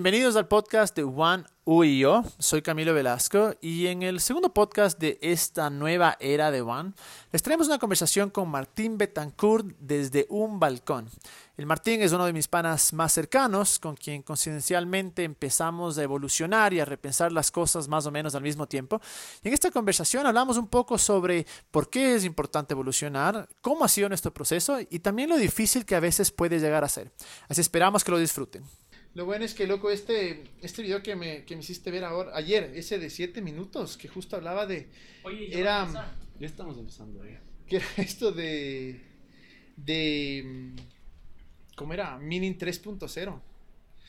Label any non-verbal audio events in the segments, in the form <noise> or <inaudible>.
Bienvenidos al podcast de One U y yo. Soy Camilo Velasco y en el segundo podcast de esta nueva era de One les traemos una conversación con Martín Betancourt desde un balcón. El Martín es uno de mis panas más cercanos, con quien coincidencialmente empezamos a evolucionar y a repensar las cosas más o menos al mismo tiempo. Y en esta conversación hablamos un poco sobre por qué es importante evolucionar, cómo ha sido nuestro proceso y también lo difícil que a veces puede llegar a ser. Así esperamos que lo disfruten. Lo bueno es que, loco, este, este video que me, que me hiciste ver ahora, ayer, ese de 7 minutos, que justo hablaba de... Oye, ya era, Ya estamos empezando. Ya. que era <laughs> esto de... de ¿Cómo era? Meaning 3.0.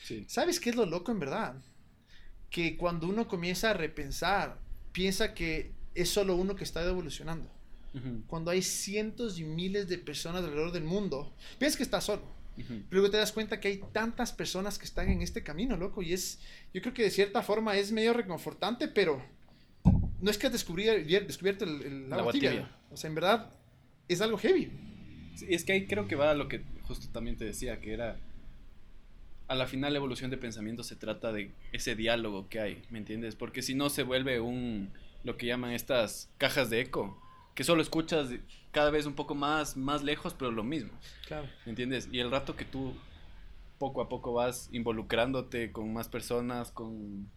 Sí. ¿Sabes qué es lo loco en verdad? Que cuando uno comienza a repensar, piensa que es solo uno que está evolucionando. Cuando hay cientos y miles de personas alrededor del mundo, piensas que estás solo. Ujú. Pero luego te das cuenta que hay tantas personas que están en este camino, loco. Y es, yo creo que de cierta forma es medio reconfortante, pero no es que has descubierto el, el El agua agua tibia. tibia. O sea, en verdad es algo heavy. Sí, es que ahí creo que va a lo que justo también te decía, que era... A la final la evolución de pensamiento se trata de ese diálogo que hay, ¿me entiendes? Porque si no se vuelve un... lo que llaman estas cajas de eco, que solo escuchas cada vez un poco más, más lejos, pero lo mismo. Claro. ¿Me entiendes? Y el rato que tú poco a poco vas involucrándote con más personas, con...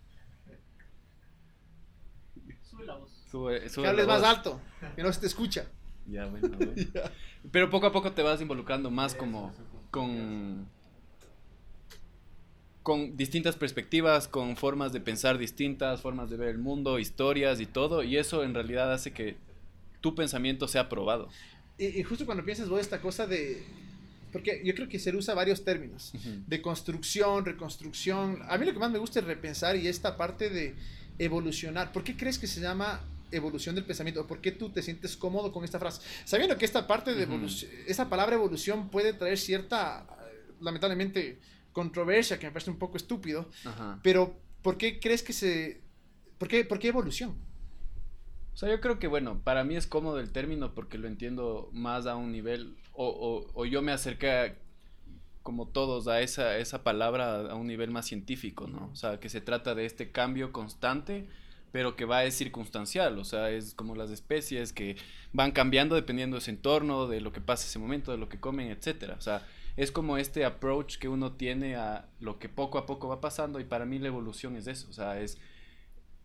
Sube la voz. Sube, sube Que hables la más alto, que no se te escucha. Ya, <laughs> bueno, bueno. Pero poco a poco te vas involucrando más como con con distintas perspectivas, con formas de pensar distintas, formas de ver el mundo, historias y todo, y eso en realidad hace que tu pensamiento sea probado. Y, y justo cuando piensas vos esta cosa de... Porque yo creo que se usa varios términos. De construcción, reconstrucción. A mí lo que más me gusta es repensar y esta parte de evolucionar. ¿Por qué crees que se llama evolución del pensamiento? ¿O por qué tú te sientes cómodo con esta frase? Sabiendo que esta parte de Ujú. evolución, esa palabra evolución puede traer cierta, lamentablemente, controversia que me parece un poco estúpido, Ajá. pero ¿por qué crees que se... ¿Por qué, por qué evolución? O sea, yo creo que, bueno, para mí es cómodo el término porque lo entiendo más a un nivel, o, o- yo me acerqué, como todos, a esa, esa palabra a un nivel más científico, ¿no? O sea, que se trata de este cambio constante, pero que va es circunstancial, o sea, es como las especies que van cambiando dependiendo de su entorno, de lo que pasa ese momento, de lo que comen, etcétera. O sea, es como este approach que uno tiene a lo que poco a poco va pasando y para mí la evolución es eso, o sea, es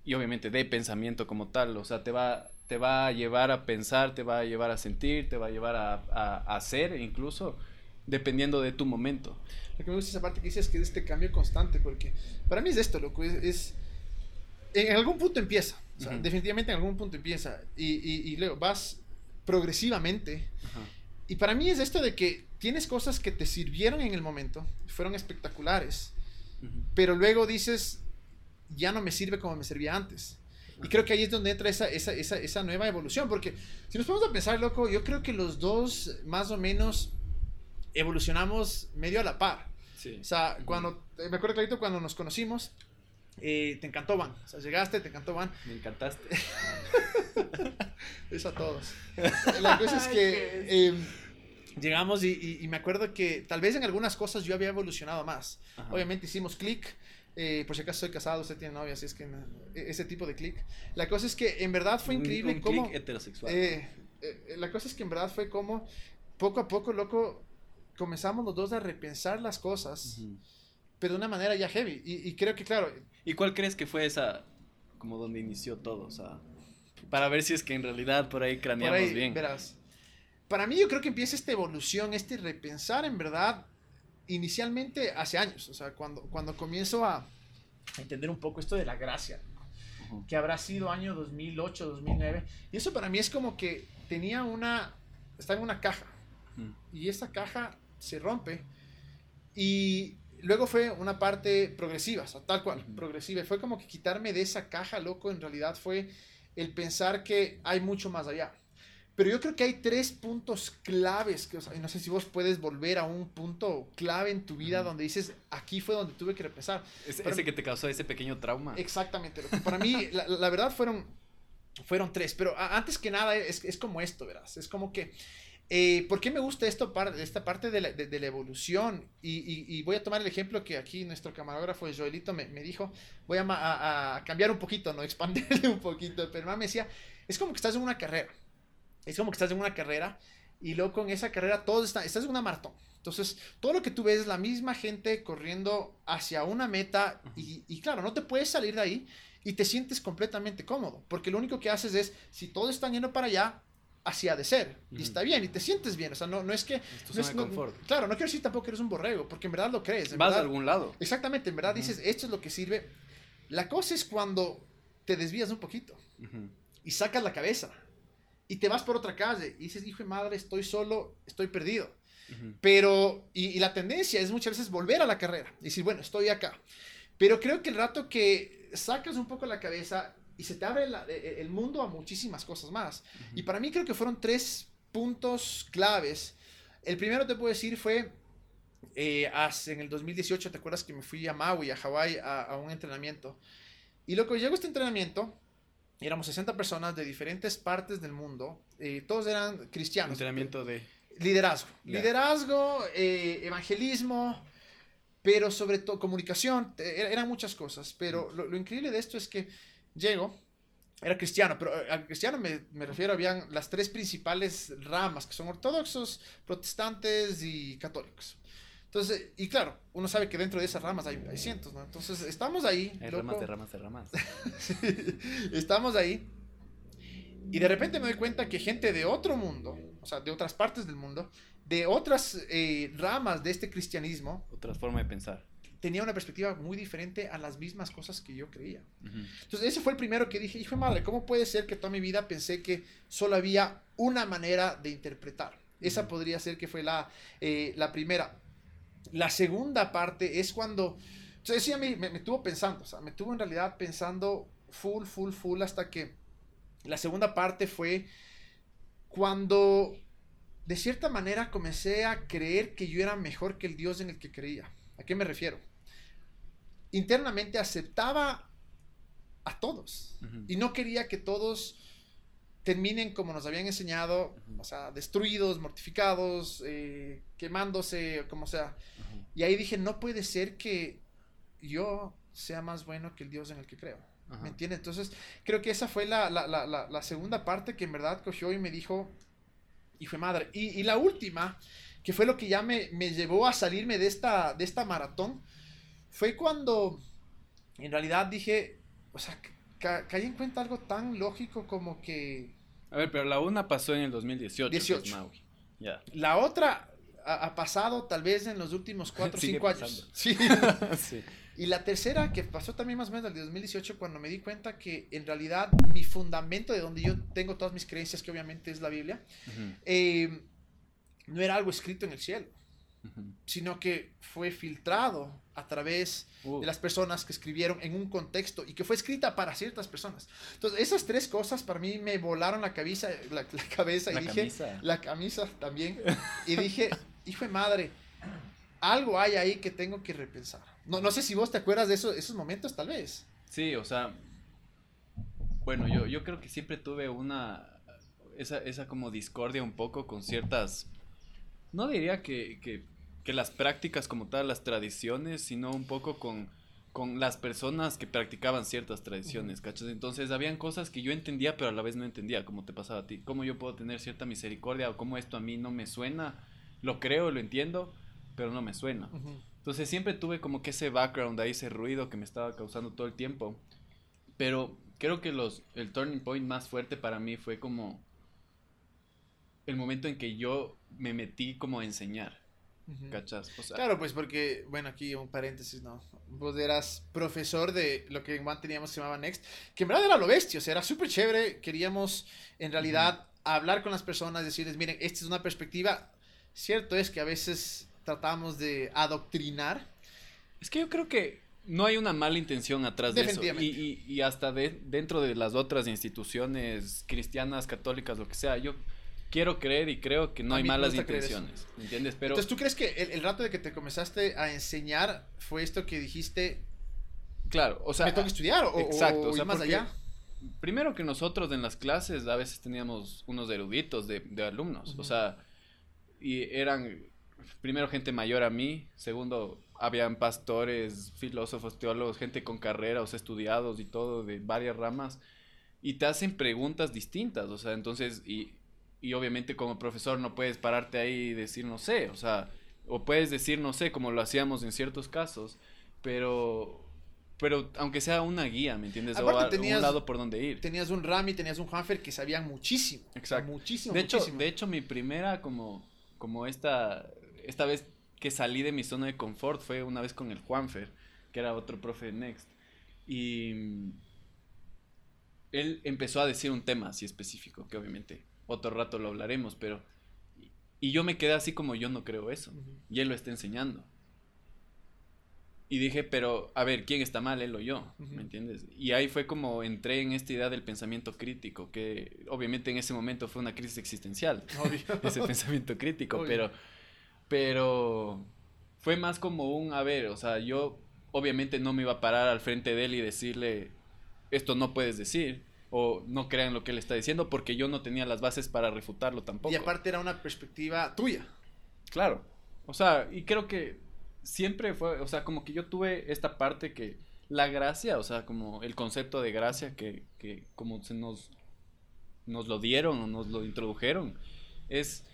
y obviamente de pensamiento como tal, o sea, te va, te va a llevar a pensar, te va a llevar a sentir, te va a llevar a, a- a hacer incluso, dependiendo de tu momento. Lo que me gusta es esa parte que dices que es este cambio constante, porque para mí es esto, loco, es... es- en algún punto empieza, o sea, Ujú. definitivamente en algún punto empieza, y, y, y luego vas progresivamente, y para mí es esto de que tienes cosas que te sirvieron en el momento, fueron espectaculares, pero luego dices, ya no me sirve como me servía antes. Y creo que ahí es donde entra esa, esa, esa, esa nueva evolución, porque si nos ponemos a pensar, loco, yo creo que los dos más o menos evolucionamos medio a la par. Sí. O sea, cuando, me acuerdo clarito cuando nos conocimos, eh, te encantó Van. O sea, llegaste, te encantó Van. Me encantaste. <laughs> Eso a todos. La cosa es que eh, llegamos y, y- y me acuerdo que tal vez en algunas cosas yo había evolucionado más. Ajá. Obviamente hicimos clic. Eh, por si acaso soy casado, usted tiene novia, así es que e- ese tipo de clic. La cosa es que en verdad fue Un- increíble un cómo... click heterosexual. eh, eh, la cosa es que en verdad fue como poco a poco, loco, comenzamos los dos a repensar las cosas, Ujú. pero de una manera ya heavy. Y, y creo que, claro, ¿Y cuál crees que fue esa, como donde inició todo? O sea, para ver si es que en realidad por ahí por craneamos ahí, bien. verás. Para mí yo creo que empieza esta evolución, este repensar en verdad, inicialmente hace años, o sea, cuando, cuando comienzo a entender un poco esto de la gracia, Ujú. que habrá sido año 2008, 2009, y eso para mí es como que tenía una, está en una caja, Ujú. y esa caja se rompe y luego fue una parte progresiva, o sea, tal cual, Ujú. progresiva. Y Fue como que quitarme de esa caja, loco, en realidad fue el pensar que hay mucho más allá. Pero yo creo que hay tres puntos claves, que, o sea, y no sé si vos puedes volver a un punto clave en tu vida Ujú. donde dices, aquí fue donde tuve que repensar. Ese, Para ese mí- que te causó ese pequeño trauma. Exactamente. Para mí, la, la verdad fueron, fueron tres, pero a- antes que nada es, es como esto, verás. Es como que Eh, ¿Por qué me gusta esto, esta parte de la, de, la evolución? Y, voy a tomar el ejemplo que aquí nuestro camarógrafo Joelito me, me dijo, voy a, a, cambiar un poquito, ¿no? <laughs> Expandirle un poquito, pero me decía, es como que estás en una carrera, es como que estás en una carrera y luego con esa carrera todos están, estás en una maratón. Entonces, todo lo que tú ves es la misma gente corriendo hacia una meta y, y claro, no te puedes salir de ahí y te sientes completamente cómodo, porque lo único que haces es, si todos están yendo para allá, así ha de ser. Y está bien, y te sientes bien. O sea, no, no es que. claro, no quiero decir tampoco que eres un borrego, porque en verdad lo crees. Vas a algún lado. Exactamente, en verdad dices, esto es lo que sirve. La cosa es cuando te desvías un poquito y sacas la cabeza y te vas por otra calle y dices, hijo de madre, estoy solo, estoy perdido. Pero, y, y, la tendencia es muchas veces volver a la carrera y decir, bueno, estoy acá. Pero creo que el rato que sacas un poco la cabeza y se te abre e, e, el mundo a muchísimas cosas más. Y para mí creo que fueron tres puntos claves. El primero te puedo decir fue eh, en el 2018, ¿te acuerdas que me fui a Maui, a Hawái, a, un entrenamiento? Y lo que llegó a este entrenamiento, éramos 60 personas de diferentes partes del mundo, eh, todos eran cristianos. Entrenamiento de... Liderazgo. Liderazgo, eh, evangelismo, pero sobre todo comunicación, eran muchas cosas. Pero lo, lo, increíble de esto es que llego, era cristiano, pero eh, al cristiano me, me, refiero, habían las tres principales ramas, que son ortodoxos, protestantes y católicos. Entonces, y claro, uno sabe que dentro de esas ramas hay, hay cientos, ¿no? Entonces, estamos ahí. Hay ramas de ramas de ramas. <laughs> estamos ahí. Y de repente me doy cuenta que gente de otro mundo, o sea, de otras partes del mundo, de otras eh, ramas de este cristianismo. Otra forma de pensar tenía una perspectiva muy diferente a las mismas cosas que yo creía. Entonces, ese fue el primero que dije, hijo de madre, ¿cómo puede ser que toda mi vida pensé que solo había una manera de interpretar? Esa podría ser que fue la, eh, la primera. La segunda parte es cuando, entonces sí, a mí me, me tuvo pensando, o sea, me tuvo en realidad pensando full, full, full, hasta que la segunda parte fue cuando de cierta manera comencé a creer que yo era mejor que el Dios en el que creía. ¿A qué me refiero? internamente aceptaba a todos y no quería que todos terminen como nos habían enseñado, o sea, destruidos, mortificados, eh, quemándose, como sea. Y ahí dije, no puede ser que yo sea más bueno que el Dios en el que creo. ¿Me entiendes? Entonces, creo que esa fue la, la, la, la, segunda parte que en verdad cogió y me dijo, y fue madre. Y, y, la última, que fue lo que ya me, me llevó a salirme de esta, de esta maratón, fue cuando en realidad dije, o sea, caí en cuenta algo tan lógico como que... A ver, pero la una pasó en el 2018. 18. Maui. La otra ha, pasado tal vez en los últimos 4 o 5 años. Sí. <laughs> sí. Y la tercera, que pasó también más o menos en el 2018, cuando me di cuenta que en realidad mi fundamento de donde yo tengo todas mis creencias, que obviamente es la Biblia, eh, no era algo escrito en el cielo sino que fue filtrado a través de las personas que escribieron en un contexto y que fue escrita para ciertas personas. Entonces, esas tres cosas para mí me volaron la cabeza, la, cabeza y dije, la camisa también, y dije, <laughs> hijo de madre, algo hay ahí que tengo que repensar. No, no sé si vos te acuerdas de eso, esos momentos, tal vez. Sí, o sea, bueno, yo, yo creo que siempre tuve una, esa, esa como discordia un poco con ciertas no diría que, que, que, las prácticas como tal, las tradiciones, sino un poco con, con las personas que practicaban ciertas tradiciones, ¿cachas? Entonces habían cosas que yo entendía, pero a la vez no entendía, como te pasaba a ti. ¿Cómo yo puedo tener cierta misericordia o cómo esto a mí no me suena? Lo creo, lo entiendo, pero no me suena. Entonces siempre tuve como que ese background ahí, ese ruido que me estaba causando todo el tiempo. Pero creo que los, el turning point más fuerte para mí fue como el momento en que yo me metí como a enseñar. ¿Cachas? claro, pues porque, bueno, aquí un paréntesis, ¿no? Vos eras profesor de lo que en One teníamos que se llamaba Next, que en verdad era lo bestia, o sea, era súper chévere. Queríamos, en realidad, hablar con las personas, decirles, miren, esta es una perspectiva. Cierto es que a veces tratamos de adoctrinar. Es que yo creo que no hay una mala intención atrás de eso. Y, y, hasta de, dentro de las otras instituciones cristianas, católicas, lo que sea, yo quiero creer y creo que no hay malas intenciones. ¿Entiendes? Pero. Entonces, ¿tú crees que el, rato de que te comenzaste a enseñar fue esto que dijiste? Claro, o sea. ¿Me tengo que estudiar? O, exacto, o, sea, más allá. Primero que nosotros en las clases a veces teníamos unos eruditos de, alumnos. O sea, y eran primero gente mayor a mí, segundo habían pastores, filósofos, teólogos, gente con carreras, estudiados y todo de varias ramas y te hacen preguntas distintas, o sea, entonces y, y obviamente como profesor no puedes pararte ahí y decir no sé, o sea, o puedes decir no sé como lo hacíamos en ciertos casos, pero pero aunque sea una guía, ¿me entiendes? Aparte o tenías- un lado por donde ir. Tenías un Rami, tenías un Juanfer que sabían muchísimo. Exacto. Muchísimo, De hecho, de hecho, mi primera como, como esta, esta vez que salí de mi zona de confort fue una vez con el Juanfer, que era otro profe de Next. Y mm, él empezó a decir un tema así específico, que obviamente otro rato lo hablaremos, pero... Y yo me quedé así como yo no creo eso. Y él lo está enseñando. Y dije, pero a ver, ¿quién está mal, él o yo? ¿Me entiendes? Y ahí fue como entré en esta idea del pensamiento crítico, que obviamente en ese momento fue una crisis existencial, <laughs> Obvio. <laughs> ese pensamiento crítico, Obvio. pero, pero fue más como un, a ver, o sea, yo obviamente no me iba a parar al frente de él y decirle, esto no puedes decir, o no crean lo que él está diciendo, porque yo no tenía las bases para refutarlo tampoco. Y aparte era una perspectiva tuya. Claro. O sea, y creo que siempre fue, o sea, como que yo tuve esta parte que la gracia, o sea, como el concepto de gracia que, que como se nos, nos lo dieron o nos lo introdujeron, es,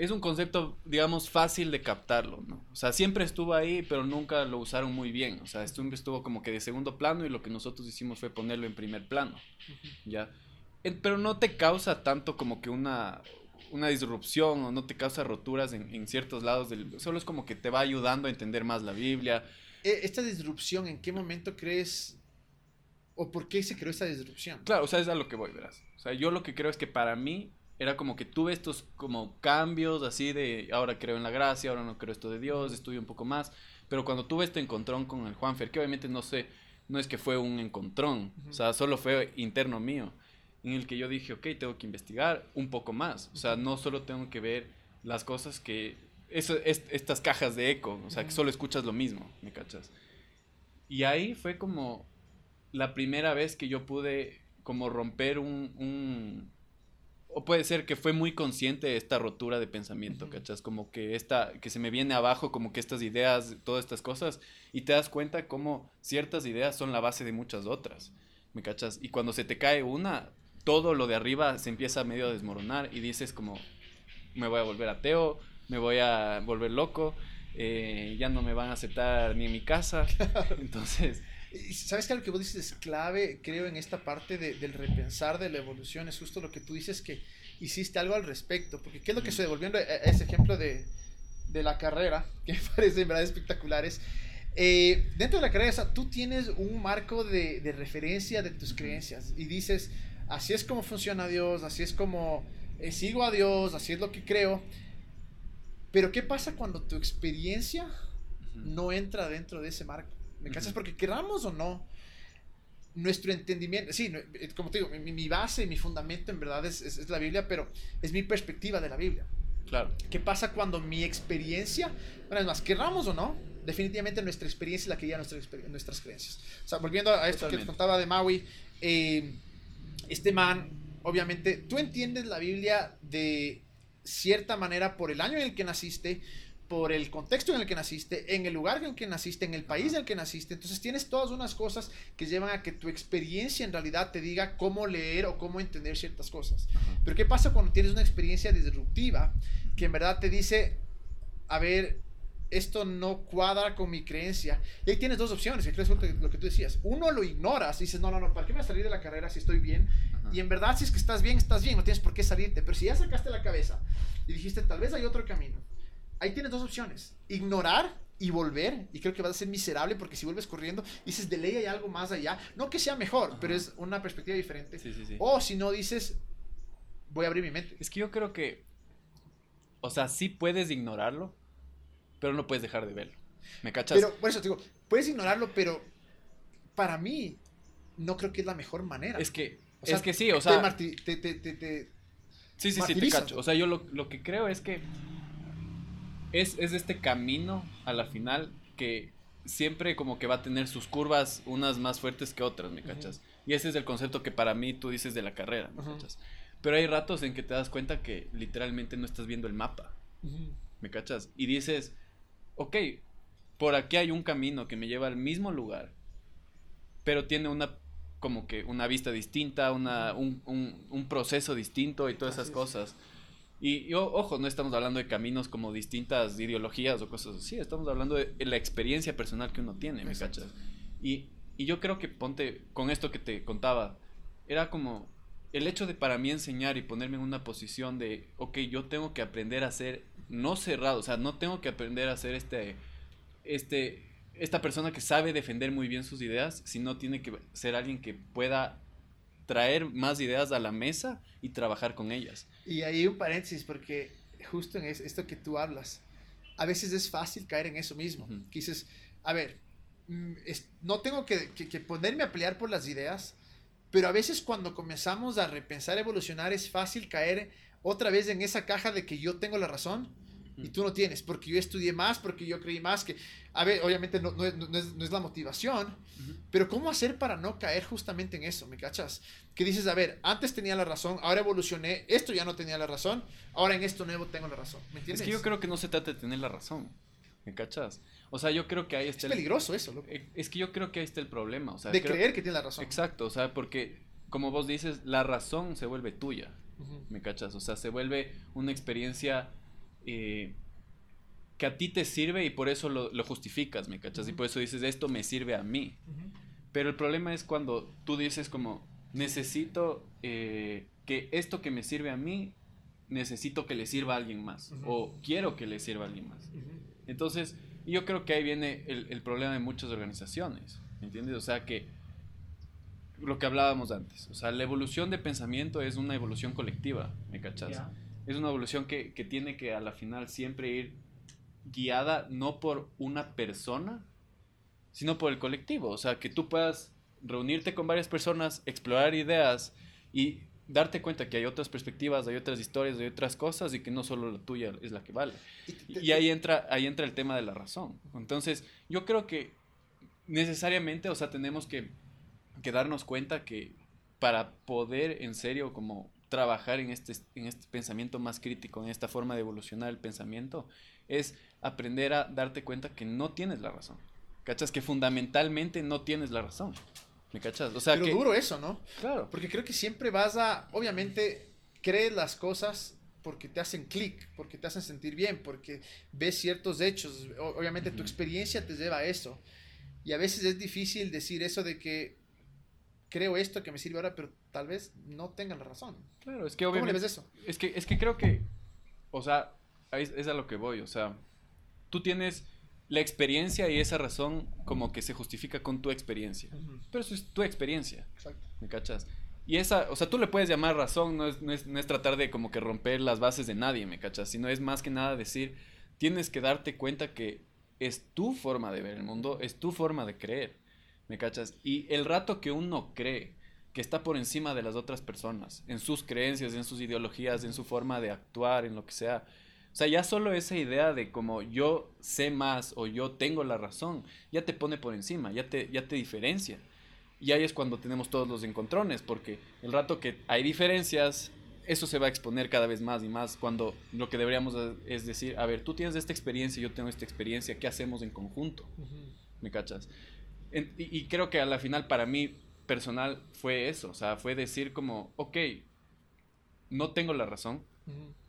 es un concepto, digamos, fácil de captarlo, ¿no? O sea, siempre estuvo ahí, pero nunca lo usaron muy bien. O sea, siempre estuvo como que de segundo plano y lo que nosotros hicimos fue ponerlo en primer plano. ¿ya? Pero no te causa tanto como que una, una disrupción o no te causa roturas en, en ciertos lados del... Solo es como que te va ayudando a entender más la Biblia. Eh, Esta disrupción, ¿en qué momento crees o por qué se creó esta disrupción? Claro, o sea, es a lo que voy, verás. O sea, yo lo que creo es que para mí era como que tuve estos como cambios así de ahora creo en la gracia, ahora no creo esto de Dios, estudio un poco más. Pero cuando tuve este encontrón con el Juanfer, que obviamente no sé, no es que fue un encontrón, o sea, solo fue interno mío, en el que yo dije, ok, tengo que investigar un poco más. O sea, no solo tengo que ver las cosas que... Eso, es- estas cajas de eco, o sea, que Ujú. solo escuchas lo mismo, ¿me cachas? Y ahí fue como la primera vez que yo pude como romper un, un- o puede ser que fue muy consciente de esta rotura de pensamiento, Ujú. ¿cachas? Como que esta, que se me viene abajo como que estas ideas, todas estas cosas, y te das cuenta como ciertas ideas son la base de muchas otras, ¿me cachas? Y cuando se te cae una, todo lo de arriba se empieza a medio a desmoronar y dices como, me voy a volver ateo, me voy a volver loco, eh, ya no me van a aceptar ni en mi casa, <laughs> entonces... ¿Sabes que lo que vos dices es clave, creo, en esta parte de- del repensar de la evolución? Es justo lo que tú dices que hiciste algo al respecto. Porque, ¿qué es lo que Ujú. se volviendo a a ese ejemplo de, de la carrera, <laughs> que me parece en verdad espectaculares? Eh, dentro de la carrera, o sea, tú tienes un marco de, de referencia de tus creencias y dices, así es como funciona Dios, así es como eh, sigo a Dios, así es lo que creo. Pero, ¿qué pasa cuando tu experiencia no entra dentro de ese marco. ¿Me cachas? Porque queramos o no, nuestro entendimiento, sí, eh, como te digo, mi, mi base, mi fundamento en verdad es, es- es la Biblia, pero es mi perspectiva de la Biblia. Claro. ¿Qué pasa cuando mi experiencia, una vez más, querramos o no, definitivamente nuestra experiencia es la que guía nuestra nuestras creencias? O sea, volviendo a esto que te Totalmente. contaba de Maui, eh, este man, obviamente, tú entiendes la Biblia de cierta manera por el año en el que naciste, por el contexto en el que naciste, en el lugar en el que naciste, en el país Ajá. en el que naciste. Entonces tienes todas unas cosas que llevan a que tu experiencia en realidad te diga cómo leer o cómo entender ciertas cosas. Pero ¿qué pasa cuando tienes una experiencia disruptiva que en verdad te dice, a ver, esto no cuadra con mi creencia? Y ahí tienes dos opciones, que creo que es lo que tú decías. Uno lo ignoras y dices, no, no, no, ¿para qué me voy a salir de la carrera si estoy bien? Ajá. Y en verdad, si es que estás bien, estás bien, no tienes por qué salirte. Pero si ya sacaste la cabeza y dijiste, tal vez hay otro camino, ahí tienes dos opciones. Ignorar y volver. Y creo que vas a ser miserable porque si vuelves corriendo, dices, de ley hay algo más allá. No que sea mejor, Ajá. pero es una perspectiva diferente. Sí, sí, sí. O si no, dices, voy a abrir mi mente. Es que yo creo que, o sea, sí puedes ignorarlo, pero no puedes dejar de verlo. ¿Me cachas? Pero, por eso te digo, puedes ignorarlo, pero para mí, no creo que es la mejor manera. es que, O sea, es que sí, o te sea, te- te- te- te- sí, sí, sí, te cacho. O sea, yo lo, lo que creo es que es, es este camino a la final que siempre como que va a tener sus curvas unas más fuertes que otras, ¿me cachas? Y ese es el concepto que para mí tú dices de la carrera, ¿me cachas? Pero hay ratos en que te das cuenta que literalmente no estás viendo el mapa. ¿Me cachas? Y dices, ok, por aquí hay un camino que me lleva al mismo lugar, pero tiene una como que una vista distinta, una, un, un, un proceso distinto y todas esas cosas. Y, ojo, no estamos hablando de caminos como distintas ideologías o cosas así, estamos hablando de la experiencia personal que uno tiene, ¿me cachas? Y, y yo creo que ponte, con esto que te contaba, era como el hecho de para mí enseñar y ponerme en una posición de, ok, yo tengo que aprender a ser no cerrado, o sea, no tengo que aprender a ser este, este, esta persona que sabe defender muy bien sus ideas, sino tiene que ser alguien que pueda traer más ideas a la mesa y trabajar con ellas. Y ahí un paréntesis, porque justo en esto que tú hablas, a veces es fácil caer en eso mismo. Que dices, a ver, mm, no tengo que, que ponerme a pelear por las ideas, pero a veces cuando comenzamos a repensar, evolucionar, es fácil caer otra vez en esa caja de que yo tengo la razón y tú no tienes, porque yo estudié más, porque yo creí más, que, a ver, obviamente no, no, es, no es, la motivación, pero ¿cómo hacer para no caer justamente en eso? ¿Me cachas? Que dices, a ver, antes tenía la razón, ahora evolucioné, esto ya no tenía la razón, ahora en esto nuevo tengo la razón. ¿Me entiendes? Es que yo creo que no se trata de tener la razón, ¿me cachas? O sea, yo creo que ahí está... Es peligroso eso, loco. Eh, es que yo creo que ahí está el problema. O sea, de creer que tiene la razón. Exacto, o sea, porque como vos dices, la razón se vuelve tuya, ¿me cachas? O sea, se vuelve una experiencia eh, que a ti te sirve y por eso lo, justificas, ¿me cachas? Y por eso dices, esto me sirve a mí. Pero el problema es cuando tú dices como, necesito eh, que esto que me sirve a mí, necesito que le sirva a alguien más. O quiero que le sirva a alguien más. Entonces, yo creo que ahí viene el, problema de muchas organizaciones, ¿me entiendes? O sea, que lo que hablábamos antes, o sea, la evolución de pensamiento es una evolución colectiva, ¿me cachas? Es una evolución que, que tiene que a la final siempre ir guiada no por una persona, sino por el colectivo. O sea, que tú puedas reunirte con varias personas, explorar ideas y darte cuenta que hay otras perspectivas, hay otras historias, hay otras cosas y que no solo la tuya es la que vale. Y ahí entra, ahí entra el tema de la razón. Entonces, yo creo que necesariamente, o sea, tenemos que, que darnos cuenta que para poder en serio como trabajar en este, en este pensamiento más crítico, en esta forma de evolucionar el pensamiento, es aprender a darte cuenta que no tienes la razón. ¿Cachas? Que fundamentalmente no tienes la razón. ¿Me cachas? O sea, Pero duro eso, ¿no? Claro. Porque creo que siempre vas a, obviamente, crees las cosas porque te hacen clic, porque te hacen sentir bien, porque ves ciertos hechos. obviamente tu experiencia te lleva a eso. Y a veces es difícil decir eso de que creo esto que me sirve ahora, pero tal vez no tengan la razón. Claro, es que obviamente... ¿Cómo le ves eso? Es que, es que creo que, o sea, es, es a lo que voy, o sea, tú tienes la experiencia y esa razón como que se justifica con tu experiencia. Pero eso es tu experiencia. Exacto. ¿Me cachas? Y esa, o sea, tú le puedes llamar razón, no es, no es, no es tratar de como que romper las bases de nadie, ¿me cachas? Sino es más que nada decir, tienes que darte cuenta que es tu forma de ver el mundo, es tu forma de creer, ¿me cachas? Y el rato que uno cree que está por encima de las otras personas, en sus creencias, en sus ideologías, en su forma de actuar, en lo que sea, o sea, ya solo esa idea de como yo sé más o yo tengo la razón, ya te pone por encima, ya te, ya te diferencia. Y ahí es cuando tenemos todos los encontrones, porque el rato que hay diferencias, eso se va a exponer cada vez más y más cuando lo que deberíamos es decir, a ver, tú tienes esta experiencia, yo tengo esta experiencia, ¿qué hacemos en conjunto? ¿Me cachas? y, creo que a la final para mí personal fue eso, o sea, fue decir como, ok, no tengo la razón,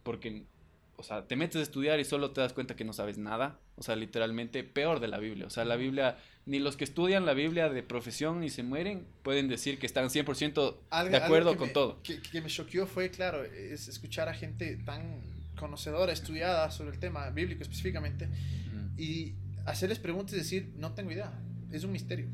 porque o sea, te metes a estudiar y solo te das cuenta que no sabes nada. O sea, literalmente peor de la Biblia. O sea, la Biblia, ni los que estudian la Biblia de profesión y se mueren pueden decir que están 100% de acuerdo con todo. Que, que me choqueó fue, claro, es escuchar a gente tan conocedora, estudiada sobre el tema bíblico específicamente, y hacerles preguntas y decir, no tengo idea, es un misterio.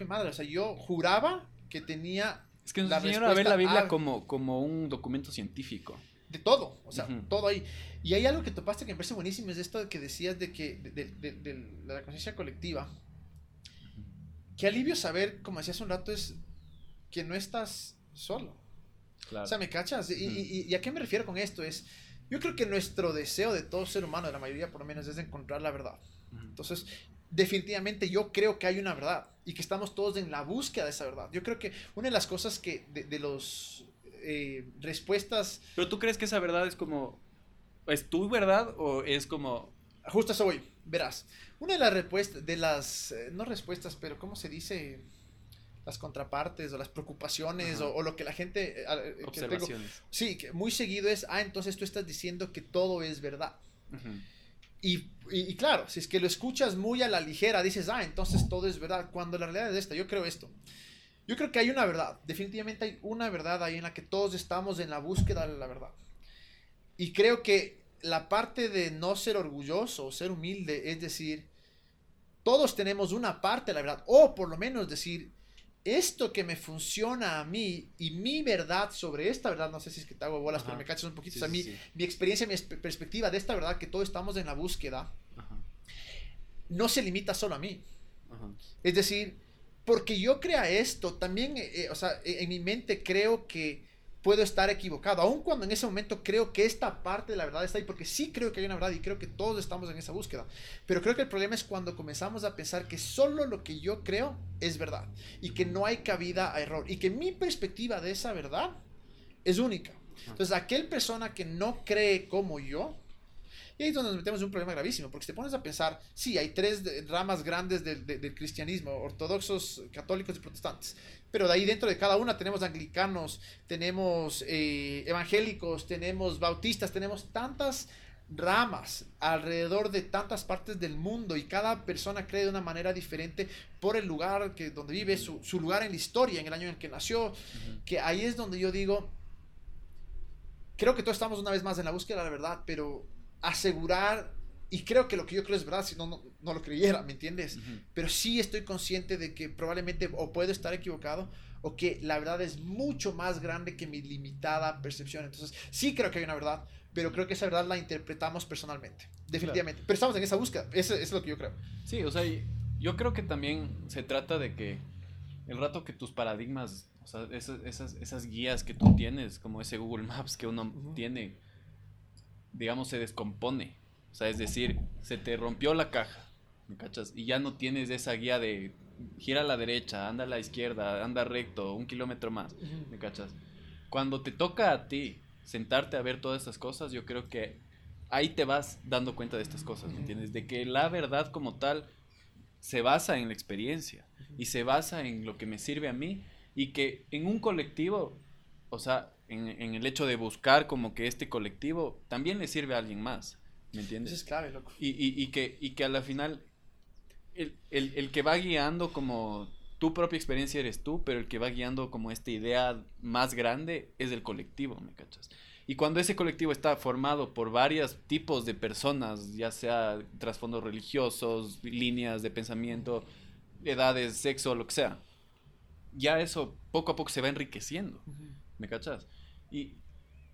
Hijo de madre, o sea, yo juraba que tenía... Es que nos enseñaron a ver la Biblia como, como un documento científico de todo, o sea, todo ahí. Y hay algo que topaste que me parece buenísimo, es esto que decías de que, de, la conciencia colectiva. Qué alivio saber, como decías un rato, es que no estás solo. O sea, ¿me cachas? y, y, a qué me refiero con esto? Es, yo creo que nuestro deseo de todo ser humano, de la mayoría por lo menos, es encontrar la verdad. Entonces, definitivamente yo creo que hay una verdad y que estamos todos en la búsqueda de esa verdad. Yo creo que una de las cosas que de, los eh, respuestas. Pero tú crees que esa verdad es como ¿Es tu verdad o es como... Justo eso voy, verás. Una de las respuestas, de las, eh, no respuestas, pero ¿cómo se dice? Las contrapartes o las preocupaciones o, o, lo que la gente... Eh, eh, sí, que muy seguido es, ah, entonces tú estás diciendo que todo es verdad. Y, claro, si es que lo escuchas muy a la ligera, dices, ah, entonces todo es verdad, cuando la realidad es esta, yo creo esto. Yo creo que hay una verdad, definitivamente hay una verdad ahí en la que todos estamos en la búsqueda de la verdad. Y creo que la parte de no ser orgulloso, ser humilde, es decir, todos tenemos una parte de la verdad, o por lo menos decir, esto que me funciona a mí y mi verdad sobre esta verdad, no sé si es que te hago bolas, pero me cachas un poquito, o sea, mi, mi, experiencia, mi perspectiva de esta verdad, que todos estamos en la búsqueda, no se limita solo a mí. Es decir, porque yo crea esto, también, eh, eh, o sea, en mi mente creo que puedo estar equivocado, aun cuando en ese momento creo que esta parte de la verdad está ahí, porque sí creo que hay una verdad y creo que todos estamos en esa búsqueda. Pero creo que el problema es cuando comenzamos a pensar que solo lo que yo creo es verdad y que no hay cabida a error y que mi perspectiva de esa verdad es única. Entonces, aquel persona que no cree como yo, y ahí es donde nos metemos en un problema gravísimo, porque si te pones a pensar, sí, hay tres ramas grandes del, del cristianismo, ortodoxos, católicos y protestantes, pero de ahí dentro de cada una tenemos anglicanos, tenemos eh, evangélicos, tenemos bautistas, tenemos tantas ramas alrededor de tantas partes del mundo y cada persona cree de una manera diferente por el lugar que, donde vive, su, su lugar en la historia, en el año en el que nació, que ahí es donde yo digo, creo que todos estamos una vez más en la búsqueda de la verdad, pero asegurar, y creo que lo que yo creo es verdad, si no, no, lo creyera, ¿me entiendes? Pero sí estoy consciente de que probablemente o puedo estar equivocado o que la verdad es mucho más grande que mi limitada percepción. Entonces, sí creo que hay una verdad, pero creo que esa verdad la interpretamos personalmente, definitivamente. Pero estamos en esa búsqueda, eso, es lo que yo creo. Sí, o sea, yo creo que también se trata de que el rato que tus paradigmas, o sea, esas, esas, esas guías que tú tienes, como ese Google Maps que uno tiene, digamos, se descompone. O sea, es decir, se te rompió la caja, ¿me cachas? Y ya no tienes esa guía de gira a la derecha, anda a la izquierda, anda recto, un kilómetro más, ¿me cachas? Cuando te toca a ti sentarte a ver todas estas cosas, yo creo que ahí te vas dando cuenta de estas cosas, ¿me entiendes? De que la verdad como tal se basa en la experiencia y se basa en lo que me sirve a mí y que en un colectivo, o sea, en, el hecho de buscar como que este colectivo también le sirve a alguien más. ¿Me entiendes? Eso es clave, loco. Y, y, y, que, y que a la final el, el, el, que va guiando como tu propia experiencia eres tú, pero el que va guiando como esta idea más grande es el colectivo, ¿me cachas? Y cuando ese colectivo está formado por varios tipos de personas, ya sea trasfondos religiosos, líneas de pensamiento, edades, sexo, lo que sea, ya eso poco a poco se va enriqueciendo, ¿me cachas? Y,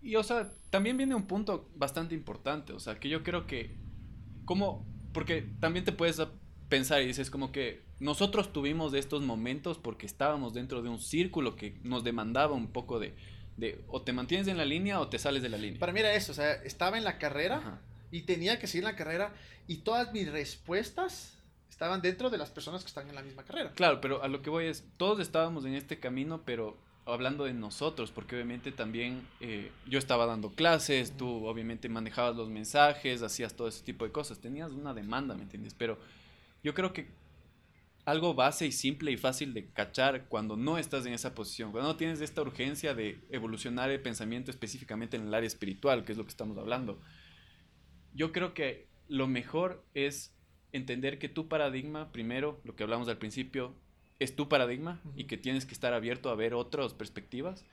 y, o sea, también viene un punto bastante importante, o sea, que yo creo que, como, porque también te puedes pensar y dices como que nosotros tuvimos estos momentos porque estábamos dentro de un círculo que nos demandaba un poco de, de o te mantienes en la línea o te sales de la línea. Para mí era eso, o sea, estaba en la carrera y tenía que seguir la carrera y todas mis respuestas estaban dentro de las personas que están en la misma carrera. Claro, pero a lo que voy es, todos estábamos en este camino, pero hablando de nosotros, porque obviamente también eh, yo estaba dando clases, tú obviamente manejabas los mensajes, hacías todo ese tipo de cosas, tenías una demanda, ¿me entiendes? Pero yo creo que algo base y simple y fácil de cachar cuando no estás en esa posición, cuando no tienes esta urgencia de evolucionar el pensamiento específicamente en el área espiritual, que es lo que estamos hablando, yo creo que lo mejor es entender que tu paradigma, primero, lo que hablamos al principio, es tu paradigma y que tienes que estar abierto a ver otras perspectivas.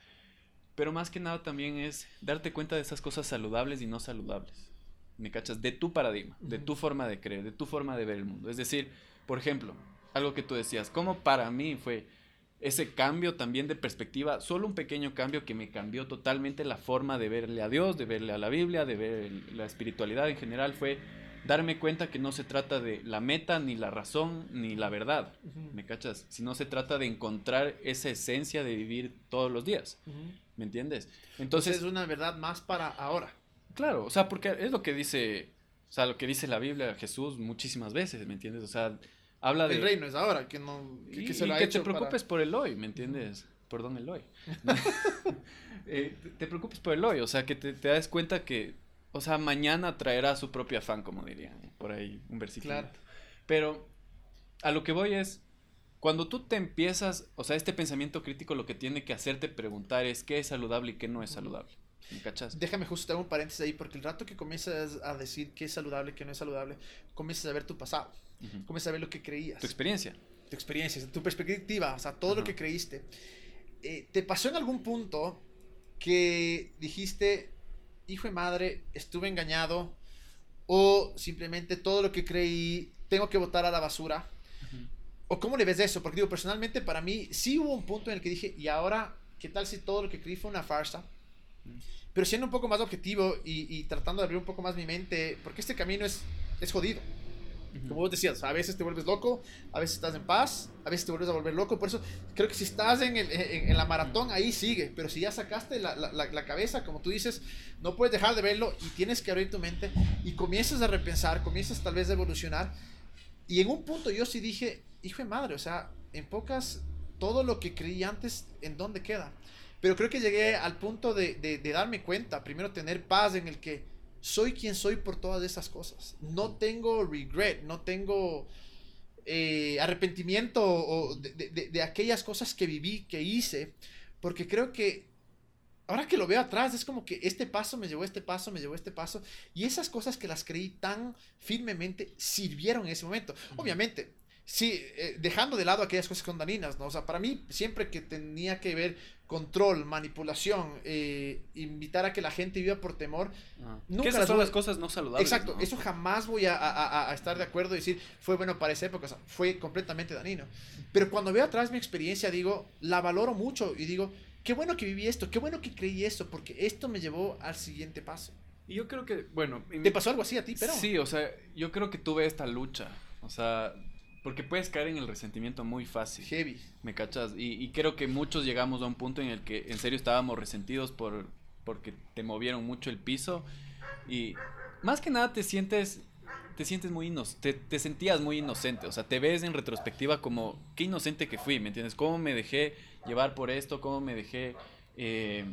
Pero más que nada también es darte cuenta de esas cosas saludables y no saludables. ¿Me cachas? De tu paradigma, de tu forma de creer, de tu forma de ver el mundo. Es decir, por ejemplo, algo que tú decías, como para mí fue ese cambio también de perspectiva, solo un pequeño cambio que me cambió totalmente la forma de verle a Dios, de verle a la Biblia, de ver la espiritualidad en general, fue darme cuenta que no se trata de la meta, ni la razón, ni la verdad, ¿me cachas? Sino se trata de encontrar esa esencia de vivir todos los días, ¿me entiendes? Entonces es una verdad más para ahora. Claro, o sea, porque es lo que dice, o sea, lo que dice la Biblia Jesús muchísimas veces, ¿me entiendes? O sea, habla de... El reino es ahora, que no... Que, y, que te preocupes por el hoy, ¿me entiendes? Perdón, el hoy. <laughs> <laughs> eh, te preocupes por el hoy, o sea, que te, te das cuenta que o sea, mañana traerá su propio afán, como dirían por ahí, un versículo. Claro. Pero a lo que voy es, cuando tú te empiezas, o sea, este pensamiento crítico lo que tiene que hacerte preguntar es qué es saludable y qué no es saludable. ¿Me cachas? Déjame justo dar un paréntesis ahí, porque el rato que comienzas a decir qué es saludable, qué no es saludable, comienzas a ver tu pasado, Ujú. comienzas a ver lo que creías, Tu experiencia. tu experiencia, tu perspectiva, o sea, todo lo Ajá. que creíste. Eh, ¿Te pasó en algún punto que dijiste, hijo de madre, estuve engañado? O simplemente todo lo que creí, tengo que botar a la basura. ¿O cómo le ves eso? Porque digo, personalmente para mí sí hubo un punto en el que dije, ¿y ahora qué tal si todo lo que creí fue una farsa? Pero siendo un poco más objetivo y, y tratando de abrir un poco más mi mente, porque este camino es, es jodido. Como vos decías, a veces te vuelves loco, a veces estás en paz, a veces te vuelves a volver loco. Por eso creo que si estás en, el- en- en la maratón, ahí sigue. Pero si ya sacaste la, la- la- la cabeza, como tú dices, no puedes dejar de verlo y tienes que abrir tu mente y comienzas a repensar, comienzas tal vez a evolucionar. Y en un punto yo sí dije, hijo de madre, o sea, en pocas, todo lo que creí antes, ¿en dónde queda? Pero creo que llegué al punto de, de- de darme cuenta, primero tener paz en el que soy quien soy por todas esas cosas. No tengo regret, no tengo eh, arrepentimiento o de, de- de- aquellas cosas que viví, que hice, porque creo que ahora que lo veo atrás es como que este paso me llevó este paso, me llevó este paso, y esas cosas que las creí tan firmemente sirvieron en ese momento. Obviamente. Sí, eh, dejando de lado aquellas cosas con dañinas, ¿no? O sea, para mí, siempre que tenía que ver control, manipulación, eh, invitar a que la gente viva por temor, Ajá. Nunca esas las son las cosas no saludables. Exacto, ¿no? eso jamás voy a, a- a- a estar de acuerdo y decir fue bueno para esa época, o sea, fue completamente dañino. Pero cuando veo atrás mi experiencia, digo, la valoro mucho y digo, qué bueno que viví esto, qué bueno que creí esto, porque esto me llevó al siguiente paso. Y yo creo que, bueno... en- ¿Te pasó algo así a ti, pero? Sí, o sea, yo creo que tuve esta lucha. O sea, porque puedes caer en el resentimiento muy fácil. Heavy. ¿Me cachas? Y, y creo que muchos llegamos a un punto en el que en serio estábamos resentidos por porque te movieron mucho el piso. Y más que nada te sientes te sientes muy inocente, te, te sentías muy inocente, o sea, te ves en retrospectiva como qué inocente que fui, ¿me entiendes? ¿Cómo me dejé llevar por esto? ¿Cómo me dejé eh,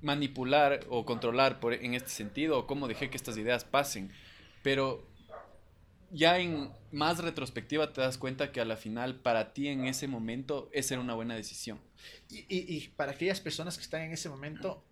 manipular o controlar por, en este sentido? ¿O cómo dejé que estas ideas pasen? Pero ya en más retrospectiva te das cuenta que a la final para ti en ese momento esa era una buena decisión. Y, y- y para aquellas personas que están en ese momento,